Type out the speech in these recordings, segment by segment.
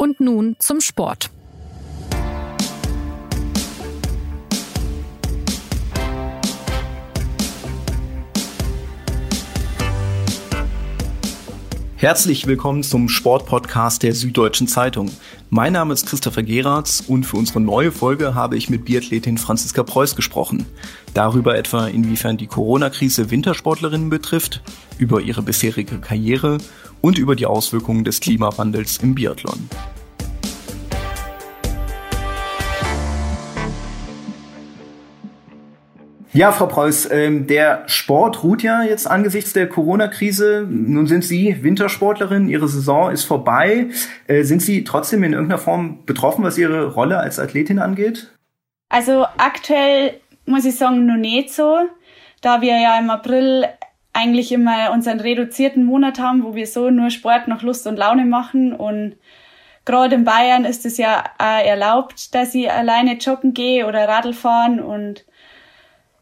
Und nun zum Sport. Herzlich willkommen zum Sportpodcast der Süddeutschen Zeitung. Mein Name ist Christopher Geratz und für unsere neue Folge habe ich mit Biathletin Franziska Preuß gesprochen. Darüber etwa, inwiefern die Corona-Krise Wintersportlerinnen betrifft, über ihre bisherige Karriere und über die Auswirkungen des Klimawandels im Biathlon. Ja, Frau Preuß, ähm, der Sport ruht ja jetzt angesichts der Corona-Krise. Nun sind Sie Wintersportlerin, Ihre Saison ist vorbei. Äh, sind Sie trotzdem in irgendeiner Form betroffen, was Ihre Rolle als Athletin angeht? Also aktuell muss ich sagen, noch nicht so, da wir ja im April eigentlich immer unseren reduzierten Monat haben, wo wir so nur Sport nach Lust und Laune machen und gerade in Bayern ist es ja auch erlaubt, dass ich alleine joggen gehe oder Radl fahren und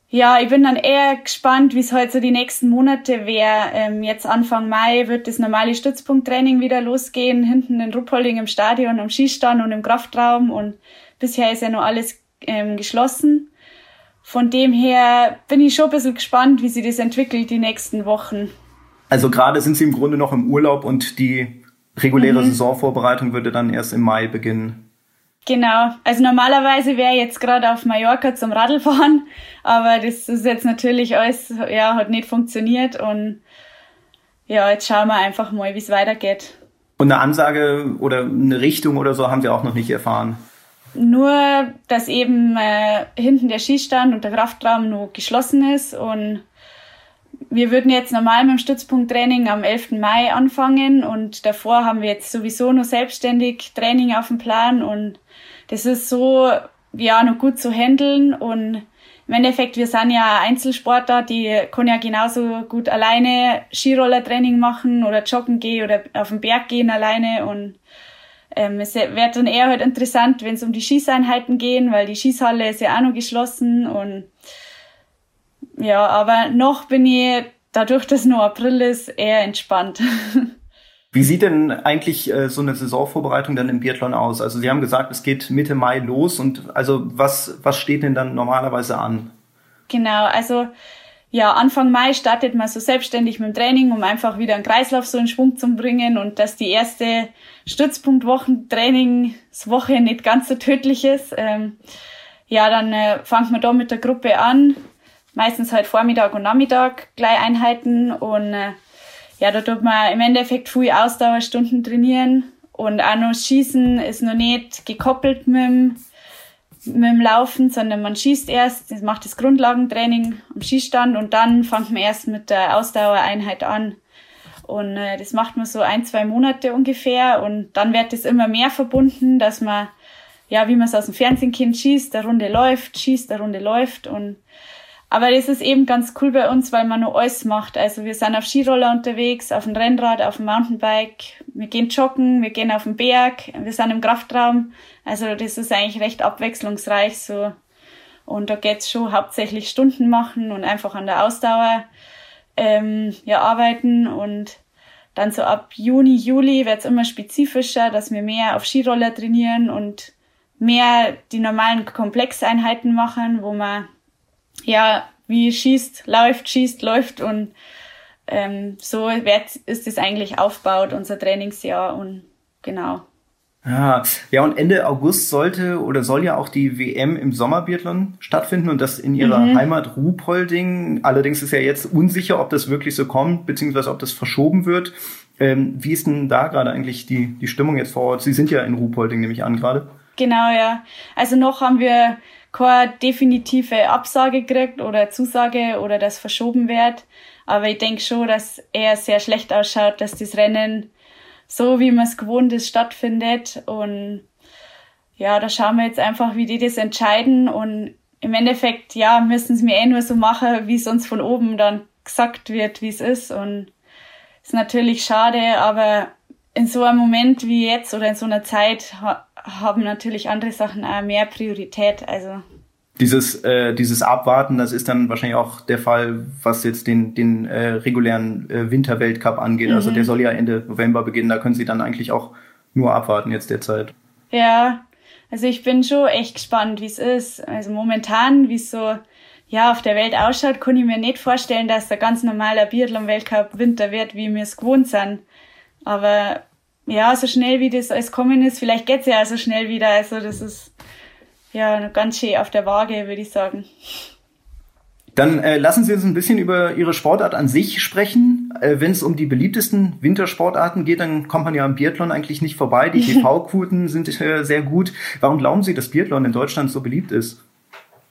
ja, ich bin dann eher gespannt, wie es heute so die nächsten Monate wäre. Ähm, jetzt Anfang Mai wird das normale Stützpunkttraining wieder losgehen, hinten in Ruppolding im Stadion, am Skistand und im Kraftraum. Und bisher ist ja noch alles ähm, geschlossen. Von dem her bin ich schon ein bisschen gespannt, wie sich das entwickelt die nächsten Wochen. Also gerade sind Sie im Grunde noch im Urlaub und die reguläre mhm. Saisonvorbereitung würde dann erst im Mai beginnen. Genau. Also normalerweise wäre jetzt gerade auf Mallorca zum Radlfahren, aber das ist jetzt natürlich alles, ja, hat nicht funktioniert und ja, jetzt schauen wir einfach mal, wie es weitergeht. Und eine Ansage oder eine Richtung oder so haben Sie auch noch nicht erfahren? Nur, dass eben äh, hinten der Skistand und der Kraftraum nur geschlossen ist und wir würden jetzt normal mit dem Stützpunkttraining am 11. Mai anfangen und davor haben wir jetzt sowieso nur selbstständig Training auf dem Plan und das ist so, ja, noch gut zu handeln und im Endeffekt, wir sind ja Einzelsportler, die können ja genauso gut alleine Skirollertraining machen oder joggen gehen oder auf den Berg gehen alleine und ähm, es wird dann eher halt interessant, wenn es um die Schießeinheiten gehen, weil die Schießhalle ist ja auch noch geschlossen und ja, aber noch bin ich, dadurch, dass nur April ist, eher entspannt. Wie sieht denn eigentlich äh, so eine Saisonvorbereitung dann im Biathlon aus? Also Sie haben gesagt, es geht Mitte Mai los und also was, was steht denn dann normalerweise an? Genau, also ja, Anfang Mai startet man so selbstständig mit dem Training, um einfach wieder einen Kreislauf so in Schwung zu bringen und dass die erste Stützpunktwochentrainingswoche nicht ganz so tödlich ist. Ähm, ja, dann äh, fangt man da mit der Gruppe an, meistens halt Vormittag und Nachmittag gleich Einheiten und äh, ja, da tut man im Endeffekt viel Ausdauerstunden trainieren und auch noch Schießen ist noch nicht gekoppelt mit dem, mit dem Laufen, sondern man schießt erst, macht das Grundlagentraining am Schießstand und dann fängt man erst mit der Ausdauereinheit an. Und äh, das macht man so ein, zwei Monate ungefähr und dann wird das immer mehr verbunden, dass man, ja, wie man es aus dem Fernsehen kennt, schießt, der Runde läuft, schießt, der Runde läuft und aber das ist eben ganz cool bei uns, weil man nur alles macht. Also wir sind auf Skiroller unterwegs, auf dem Rennrad, auf dem Mountainbike, wir gehen joggen, wir gehen auf den Berg, wir sind im Kraftraum. Also das ist eigentlich recht abwechslungsreich so. Und da geht's schon hauptsächlich Stunden machen und einfach an der Ausdauer ähm, ja, arbeiten. Und dann so ab Juni, Juli wird's immer spezifischer, dass wir mehr auf Skiroller trainieren und mehr die normalen Komplexeinheiten machen, wo man ja, wie schießt, läuft, schießt, läuft und ähm, so wird, ist es eigentlich aufgebaut, unser Trainingsjahr und genau. Ja, ja, und Ende August sollte oder soll ja auch die WM im Sommerbiathlon stattfinden und das in ihrer mhm. Heimat Ruhpolding. Allerdings ist ja jetzt unsicher, ob das wirklich so kommt, beziehungsweise ob das verschoben wird. Ähm, wie ist denn da gerade eigentlich die, die Stimmung jetzt vor Ort? Sie sind ja in Ruhpolding, nehme ich an gerade. Genau, ja. Also noch haben wir keine definitive Absage kriegt oder Zusage oder das verschoben wird. Aber ich denke schon, dass er sehr schlecht ausschaut, dass das Rennen so, wie man es gewohnt ist, stattfindet. Und ja, da schauen wir jetzt einfach, wie die das entscheiden. Und im Endeffekt, ja, müssen sie mir eh nur so machen, wie es uns von oben dann gesagt wird, wie es ist. Und ist natürlich schade, aber in so einem Moment wie jetzt oder in so einer Zeit haben natürlich andere Sachen auch mehr Priorität. Also dieses, äh, dieses Abwarten, das ist dann wahrscheinlich auch der Fall, was jetzt den, den äh, regulären äh, Winterweltcup angeht. Mhm. Also der soll ja Ende November beginnen. Da können Sie dann eigentlich auch nur abwarten jetzt derzeit. Ja, also ich bin schon echt gespannt, wie es ist. Also momentan, wie es so ja, auf der Welt ausschaut, kann ich mir nicht vorstellen, dass der ganz normaler Biathlon-Weltcup Winter wird, wie wir es gewohnt sind. Aber ja, so schnell wie das alles kommen ist, vielleicht geht's ja auch so schnell wieder. Also das ist ja ganz schön auf der Waage, würde ich sagen. Dann äh, lassen Sie uns ein bisschen über Ihre Sportart an sich sprechen. Äh, Wenn es um die beliebtesten Wintersportarten geht, dann kommt man ja am Biathlon eigentlich nicht vorbei. Die TV-Quoten sind äh, sehr gut. Warum glauben Sie, dass Biathlon in Deutschland so beliebt ist?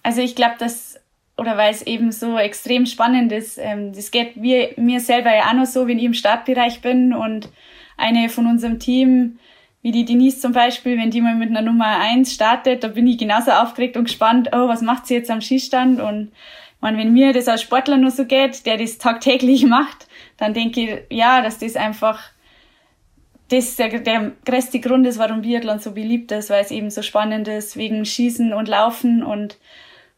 Also ich glaube, dass oder weil es eben so extrem spannend ist. Ähm, das geht mir, mir selber ja auch noch so, wenn ich im Startbereich bin und eine von unserem Team, wie die Denise zum Beispiel, wenn die mal mit einer Nummer eins startet, da bin ich genauso aufgeregt und gespannt, oh, was macht sie jetzt am Skistand? Und man, wenn mir das als Sportler nur so geht, der das tagtäglich macht, dann denke ich, ja, dass das einfach das der, der größte Grund ist, warum Biathlon so beliebt ist, weil es eben so spannend ist, wegen Schießen und Laufen und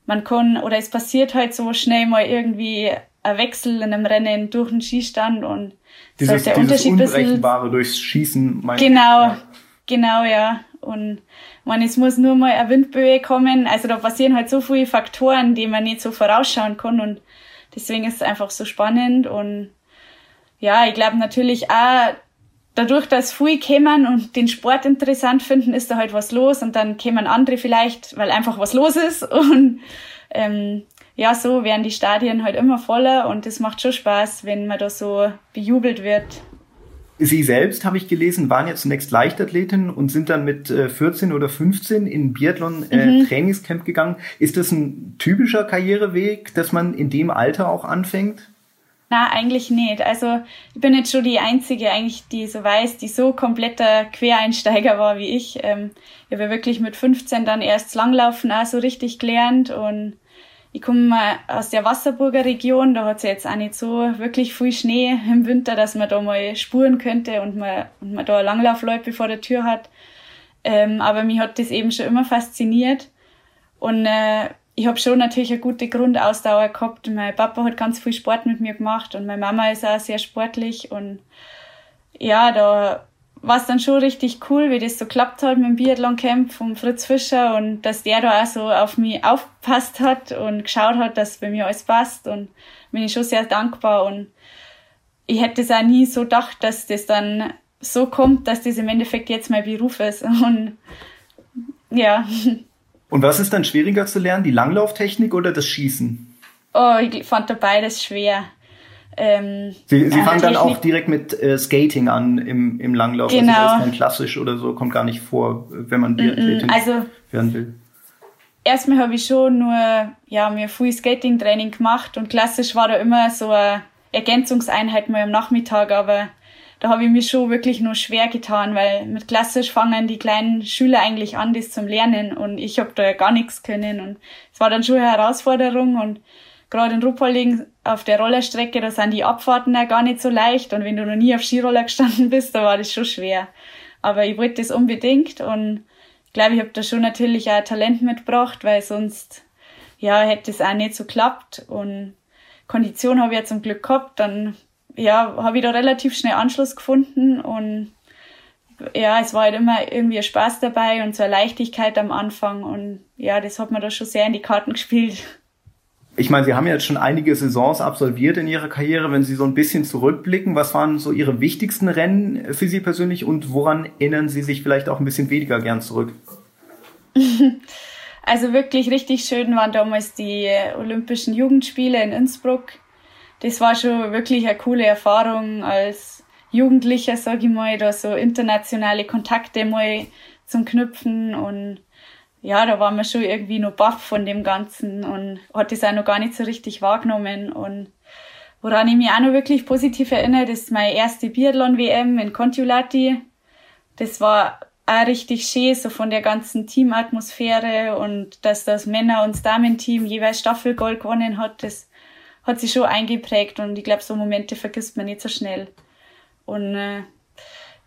man kann, oder es passiert halt so schnell mal irgendwie ein Wechsel in einem Rennen durch den Skistand und dieses, der dieses Unterschied Unberechenbare durchs Schießen. Genau, ja. genau, ja. Und man, es muss nur mal eine Windböe kommen. Also da passieren halt so viele Faktoren, die man nicht so vorausschauen kann. Und deswegen ist es einfach so spannend. Und ja, ich glaube natürlich auch, dadurch, dass viele kommen und den Sport interessant finden, ist da halt was los und dann kämen andere vielleicht, weil einfach was los ist und ähm, ja, so werden die Stadien halt immer voller und es macht schon Spaß, wenn man da so bejubelt wird. Sie selbst, habe ich gelesen, waren ja zunächst Leichtathletin und sind dann mit 14 äh, oder 15 in Biathlon äh, mhm. Trainingscamp gegangen. Ist das ein typischer Karriereweg, dass man in dem Alter auch anfängt? Na, eigentlich nicht. Also ich bin jetzt schon die Einzige, eigentlich, die so weiß, die so kompletter Quereinsteiger war wie ich. Ähm, ich habe wirklich mit 15 dann erst Langlaufen auch so richtig gelernt und ich komme aus der Wasserburger Region, da hat es jetzt auch nicht so wirklich viel Schnee im Winter, dass man da mal spuren könnte und man, und man da Langlaufleute vor der Tür hat. Ähm, aber mich hat das eben schon immer fasziniert. Und äh, ich habe schon natürlich eine gute Grundausdauer gehabt. Mein Papa hat ganz viel Sport mit mir gemacht und meine Mama ist auch sehr sportlich und ja, da war es dann schon richtig cool, wie das so klappt hat mit dem Biathlon-Camp von Fritz Fischer und dass der da auch so auf mich aufpasst hat und geschaut hat, dass bei mir alles passt und bin ich schon sehr dankbar und ich hätte es auch nie so gedacht, dass das dann so kommt, dass das im Endeffekt jetzt mein Beruf ist und ja. Und was ist dann schwieriger zu lernen, die Langlauftechnik oder das Schießen? Oh, ich fand da beides schwer. Ähm, Sie, Sie fangen dann auch direkt mit äh, Skating an im, im Langlauf. Also genau. Also das ist klassisch oder so, kommt gar nicht vor, wenn man Biathletin also, werden will. Erstmal habe ich schon nur ja, mir viel Skating-Training gemacht und klassisch war da immer so eine Ergänzungseinheit mal am Nachmittag, aber da habe ich mich schon wirklich nur schwer getan, weil mit klassisch fangen die kleinen Schüler eigentlich an, das zum Lernen und ich habe da ja gar nichts können und es war dann schon eine Herausforderung und gerade in Ruppolding auf der Rollerstrecke, da sind die Abfahrten ja gar nicht so leicht und wenn du noch nie auf Skiroller gestanden bist, da war das schon schwer. Aber ich wollte das unbedingt und ich glaube, ich habe da schon natürlich auch Talent mitgebracht, weil sonst ja hätte es auch nicht so klappt und Kondition habe ich ja zum Glück gehabt, dann ja, habe ich da relativ schnell Anschluss gefunden und ja, es war halt immer irgendwie Spaß dabei und so eine Leichtigkeit am Anfang und ja, das hat mir da schon sehr in die Karten gespielt. Ich meine, Sie haben ja jetzt schon einige Saisons absolviert in Ihrer Karriere. Wenn Sie so ein bisschen zurückblicken, was waren so Ihre wichtigsten Rennen für Sie persönlich und woran erinnern Sie sich vielleicht auch ein bisschen weniger gern zurück? Also wirklich richtig schön waren damals die Olympischen Jugendspiele in Innsbruck das war schon wirklich eine coole Erfahrung als Jugendlicher, sage ich mal, da so internationale Kontakte mal zum Knüpfen und ja, da waren wir schon irgendwie noch baff von dem Ganzen und hat das auch noch gar nicht so richtig wahrgenommen und woran ich mich auch noch wirklich positiv erinnere, das ist meine erste Biathlon-WM in Kontiolahti. Das war auch richtig schön, so von der ganzen Teamatmosphäre und dass das Männer- und Damen-Team jeweils Staffelgold gewonnen hat, das hat sich schon eingeprägt und ich glaube, so Momente vergisst man nicht so schnell. Und äh,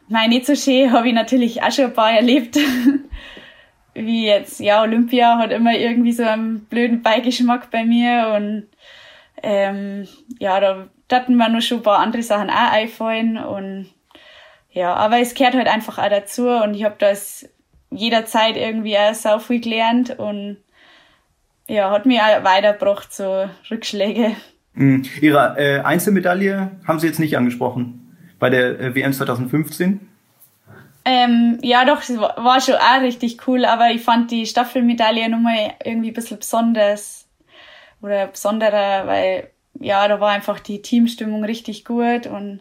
nein, nicht so schön habe ich natürlich auch schon ein paar erlebt. Wie jetzt, ja, Olympia hat immer irgendwie so einen blöden Beigeschmack bei mir und ähm, ja, da hatten mir noch schon ein paar andere Sachen auch einfallen und ja, aber es gehört halt einfach auch dazu und ich habe das jederzeit irgendwie auch sau viel gelernt und ja, hat mich auch weitergebracht, so Rückschläge. Mhm. Ihre äh, Einzelmedaille haben Sie jetzt nicht angesprochen bei der äh, WM 2015? Ähm, ja, doch, war schon auch richtig cool, aber ich fand die Staffelmedaille nochmal irgendwie ein bisschen besonders oder besonderer, weil ja, da war einfach die Teamstimmung richtig gut und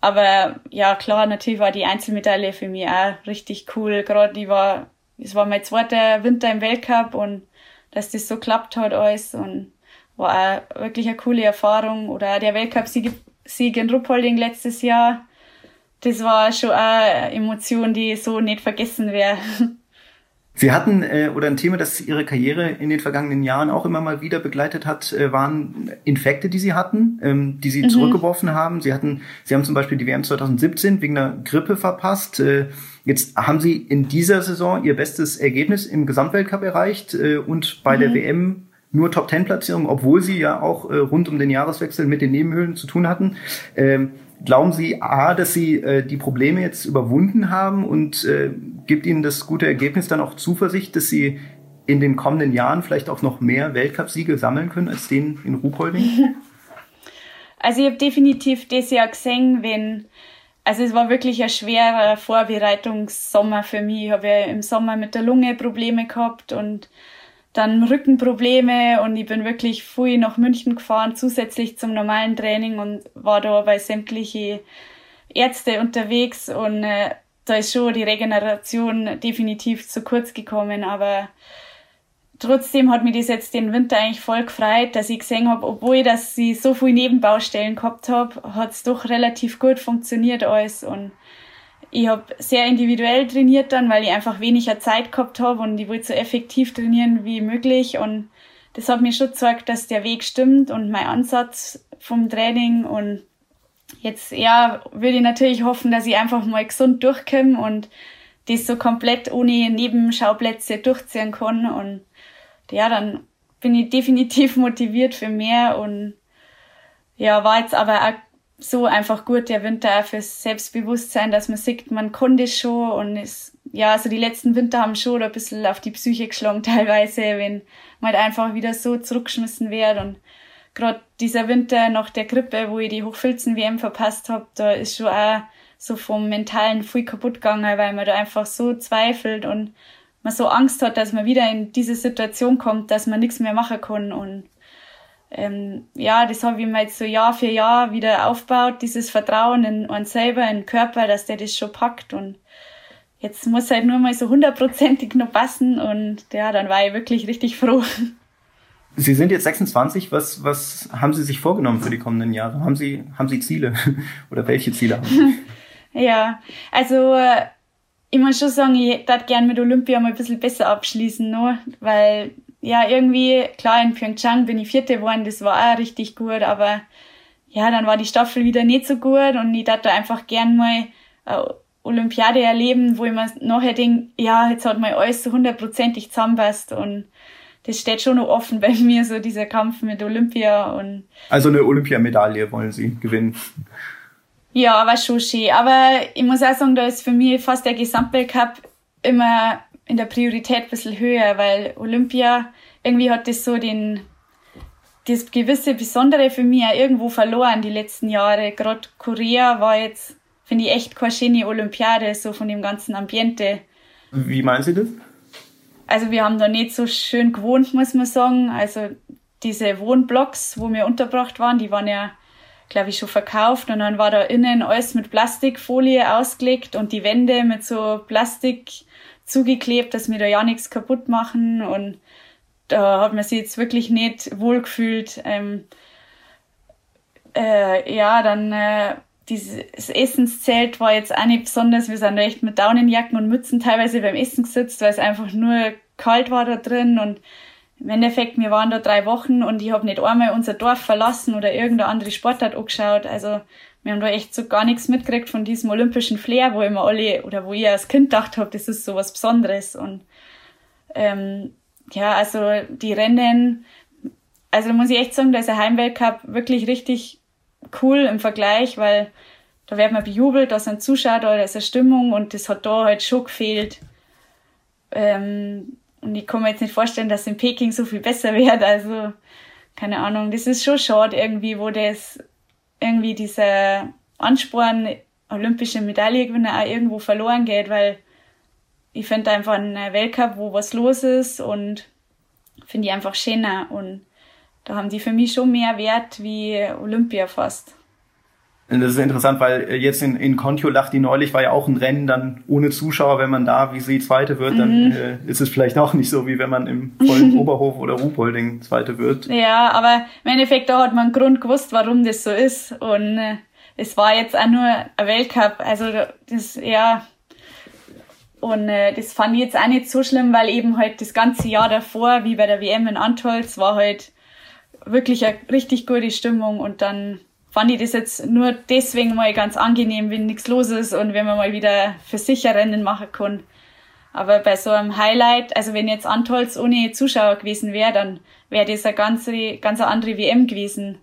aber ja, klar, natürlich war die Einzelmedaille für mich auch richtig cool. Gerade die war, es war mein zweiter Winter im Weltcup und dass das so klappt hat alles und war auch wirklich eine coole Erfahrung. Oder der Weltcup-Sieg Sieg in Ruppolding letztes Jahr. Das war schon eine Emotion, die so nicht vergessen wäre. Sie hatten, äh, oder ein Thema, das Ihre Karriere in den vergangenen Jahren auch immer mal wieder begleitet hat, äh, waren Infekte, die Sie hatten, ähm, die Sie mhm. zurückgeworfen haben. Sie hatten, Sie haben zum Beispiel die WM 2017 wegen einer Grippe verpasst. Äh, jetzt haben Sie in dieser Saison Ihr bestes Ergebnis im Gesamtweltcup erreicht äh, und bei mhm. der WM nur Top-10-Platzierung, obwohl Sie ja auch äh, rund um den Jahreswechsel mit den Nebenhöhlen zu tun hatten. Ähm, Glauben Sie A, dass Sie äh, die Probleme jetzt überwunden haben und äh, gibt Ihnen das gute Ergebnis dann auch Zuversicht, dass Sie in den kommenden Jahren vielleicht auch noch mehr Weltcupsiege sammeln können als den in Ruhpolding? Also ich habe definitiv das Jahr gesehen, wenn also es war wirklich ein schwerer Vorbereitungssommer für mich. Ich habe ja im Sommer mit der Lunge Probleme gehabt und dann Rückenprobleme und ich bin wirklich früh nach München gefahren, zusätzlich zum normalen Training und war da bei sämtliche Ärzte unterwegs und äh, da ist schon die Regeneration definitiv zu kurz gekommen, aber trotzdem hat mir das jetzt den Winter eigentlich voll gefreut, dass ich gesehen habe, obwohl dass ich so viele Nebenbaustellen gehabt habe, hat es doch relativ gut funktioniert alles und ich habe sehr individuell trainiert dann, weil ich einfach weniger Zeit gehabt habe und ich wollte so effektiv trainieren wie möglich. Und das hat mir schon gezeigt, dass der Weg stimmt und mein Ansatz vom Training. Und jetzt, ja, würde ich natürlich hoffen, dass ich einfach mal gesund durchkomme und das so komplett ohne Nebenschauplätze durchziehen kann. Und ja, dann bin ich definitiv motiviert für mehr und ja, war jetzt aber auch so einfach gut der Winter auch fürs Selbstbewusstsein, dass man sieht, man konnte schon und ist, ja, also die letzten Winter haben schon ein bisschen auf die Psyche geschlagen teilweise, wenn man halt einfach wieder so zurückgeschmissen wird und gerade dieser Winter nach der Grippe, wo ich die Hochfilzen-WM verpasst habe, da ist schon auch so vom Mentalen viel kaputt gegangen, weil man da einfach so zweifelt und man so Angst hat, dass man wieder in diese Situation kommt, dass man nichts mehr machen kann und ähm, ja, das habe ich mir jetzt so Jahr für Jahr wieder aufgebaut, dieses Vertrauen in uns selber, in den Körper, dass der das schon packt und jetzt muss halt nur mal so hundertprozentig noch passen und ja, dann war ich wirklich richtig froh. Sie sind jetzt 26. Was, was haben Sie sich vorgenommen für die kommenden Jahre? Haben Sie, haben Sie Ziele? Oder welche Ziele haben Sie? ja, also ich muss schon sagen, ich würde gerne mit Olympia mal ein bisschen besser abschließen, ne? weil ja, irgendwie, klar, in Pyeongchang bin ich Vierte geworden, das war auch richtig gut, aber ja, dann war die Staffel wieder nicht so gut und ich dachte einfach gern mal eine Olympiade erleben, wo ich mir nachher denke, ja, jetzt hat mal alles so hundertprozentig zusammenpasst und das steht schon noch offen bei mir, so dieser Kampf mit Olympia und. Also eine Olympiamedaille wollen Sie gewinnen. Ja, war schon schön. Aber ich muss auch sagen, da ist für mich fast der Gesamtweltcup immer in der Priorität ein bisschen höher, weil Olympia irgendwie hat das so den, das gewisse Besondere für mich auch irgendwo verloren die letzten Jahre. Gerade Korea war jetzt, finde ich, echt keine schöne Olympiade, so von dem ganzen Ambiente. Wie meinen Sie das? Also wir haben da nicht so schön gewohnt, muss man sagen. Also diese Wohnblocks, wo wir untergebracht waren, die waren ja, glaube ich, schon verkauft. Und dann war da innen alles mit Plastikfolie ausgelegt und die Wände mit so Plastik zugeklebt, dass wir da ja nichts kaputt machen und da hat man sich jetzt wirklich nicht wohlgefühlt. Ähm, äh, ja, dann äh, dieses Essenszelt war jetzt auch nicht besonders. Wir sind echt mit Daunenjacken und Mützen teilweise beim Essen gesetzt, weil es einfach nur kalt war da drin und im Endeffekt, wir waren da drei Wochen und ich habe nicht einmal unser Dorf verlassen oder irgendeine andere Sportart angeschaut. Also wir haben da echt so gar nichts mitgekriegt von diesem olympischen Flair, wo immer alle oder wo ich als Kind gedacht habe, das ist so was Besonderes. Und ähm, ja, also die Rennen, also da muss ich echt sagen, da ist der Heimweltcup wirklich richtig cool im Vergleich, weil da wird man bejubelt, da sind Zuschauer, da ist eine Stimmung und das hat da halt schon gefehlt. Ähm, und ich kann mir jetzt nicht vorstellen, dass in Peking so viel besser wird. Also, keine Ahnung, das ist schon schade irgendwie, wo das irgendwie dieser Ansporn, olympische Medaille gewinnen, auch irgendwo verloren geht, weil ich finde einfach ein Weltcup, wo was los ist und finde ich einfach schöner und da haben die für mich schon mehr Wert wie Olympia fast. Das ist interessant, weil äh, jetzt in, in Kontiolahti neulich war ja auch ein Rennen dann ohne Zuschauer. Wenn man da, wie sie Zweite wird, dann mhm. äh, ist es vielleicht auch nicht so, wie wenn man im vollen Oberhof oder Ruhpolding Zweite wird. Ja, aber im Endeffekt, da hat man einen Grund gewusst, warum das so ist. Und äh, es war jetzt auch nur ein Weltcup. Also das, ja, und äh, das fand ich jetzt auch nicht so schlimm, weil eben halt das ganze Jahr davor, wie bei der WM in Antolz, war halt wirklich eine richtig gute Stimmung und dann fand ich das jetzt nur deswegen mal ganz angenehm, wenn nichts los ist und wenn man mal wieder für sicher Rennen machen kann. Aber bei so einem Highlight, also wenn jetzt Antolz ohne Zuschauer gewesen wäre, dann wäre das eine ganz, ganz andere WM gewesen.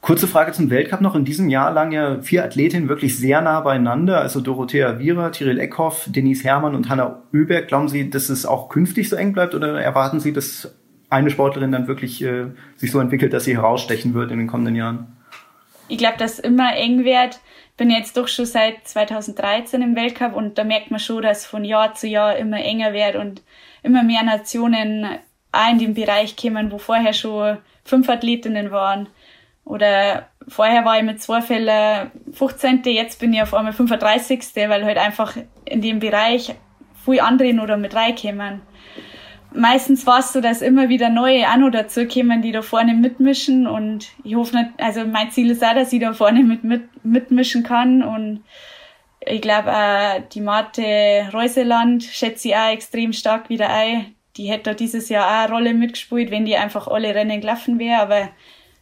Kurze Frage zum Weltcup noch. In diesem Jahr lagen ja vier Athletinnen wirklich sehr nah beieinander. Also Dorothea Viera, Tyrell Eckhoff, Denise Herrmann und Hanna Oeberg. Glauben Sie, dass es auch künftig so eng bleibt oder erwarten Sie, dass eine Sportlerin dann wirklich äh, sich so entwickelt, dass sie herausstechen wird in den kommenden Jahren? Ich glaube, dass immer eng wird. Bin jetzt doch schon seit 2013 im Weltcup und da merkt man schon, dass von Jahr zu Jahr immer enger wird und immer mehr Nationen auch in den Bereich kommen, wo vorher schon fünf Athletinnen waren. Oder vorher war ich mit zwei Fällen 15. Jetzt bin ich auf einmal 35. weil halt einfach in dem Bereich viele andere noch mit reinkommen meistens war es so, dass immer wieder neue auch noch dazu kommen, die da vorne mitmischen und ich hoffe nicht, also mein Ziel ist auch, dass ich da vorne mit, mit mitmischen kann und ich glaube auch die Marte Reuseland schätze ich auch extrem stark wieder ein. Die hätte da dieses Jahr auch eine Rolle mitgespielt, wenn die einfach alle Rennen gelaufen wäre, aber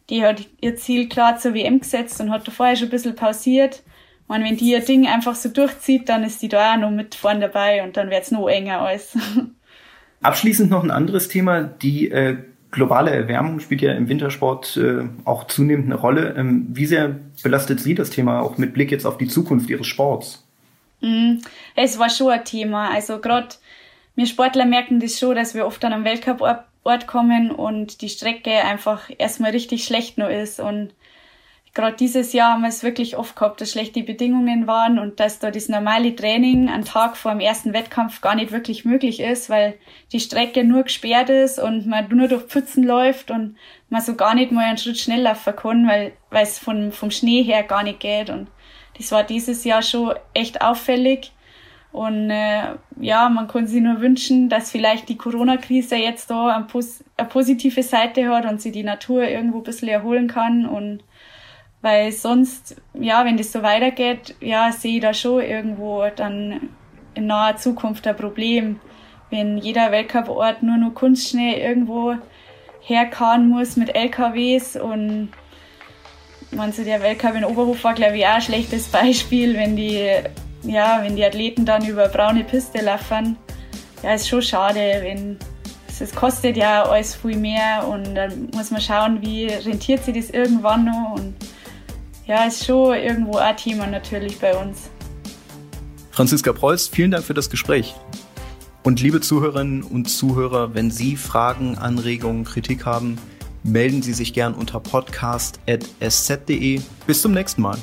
die hat ihr Ziel klar zur WM gesetzt und hat da vorher schon ein bisschen pausiert. Und wenn die ihr Ding einfach so durchzieht, dann ist die da auch noch mit vorne dabei und dann wird's noch enger alles. Abschließend noch ein anderes Thema. Die äh, globale Erwärmung spielt ja im Wintersport äh, auch zunehmend eine Rolle. Ähm, wie sehr belastet Sie das Thema auch mit Blick jetzt auf die Zukunft Ihres Sports? Mm, es war schon ein Thema. Also gerade wir Sportler merken das schon, dass wir oft an einem Weltcup-Ort kommen und die Strecke einfach erstmal richtig schlecht nur ist und gerade dieses Jahr haben wir es wirklich oft gehabt, dass schlechte Bedingungen waren und dass da das normale Training einen Tag vor dem ersten Wettkampf gar nicht wirklich möglich ist, weil die Strecke nur gesperrt ist und man nur durch Pfützen läuft und man so gar nicht mal einen Schritt schnell laufen kann, weil, es von, vom Schnee her gar nicht geht. Und das war dieses Jahr schon echt auffällig. Und äh, ja, man kann sich nur wünschen, dass vielleicht die Corona-Krise jetzt da eine, pos eine positive Seite hat und sie die Natur irgendwo ein bisschen erholen kann und weil sonst, ja, wenn das so weitergeht, ja, sehe ich da schon irgendwo dann in naher Zukunft ein Problem, wenn jeder Weltcup-Ort nur noch Kunstschnee irgendwo herkarren muss mit LKWs und man so der Weltcup in Oberhof war glaube ich auch ein schlechtes Beispiel, wenn die ja, wenn die Athleten dann über braune Piste laufen. Ja, ist schon schade, wenn es kostet ja alles viel mehr und dann muss man schauen, wie rentiert sich das irgendwann noch und ja, ist schon irgendwo ein Thema natürlich bei uns. Franziska Preuß, vielen Dank für das Gespräch. Und liebe Zuhörerinnen und Zuhörer, wenn Sie Fragen, Anregungen, Kritik haben, melden Sie sich gern unter podcast.sz.de. Bis zum nächsten Mal.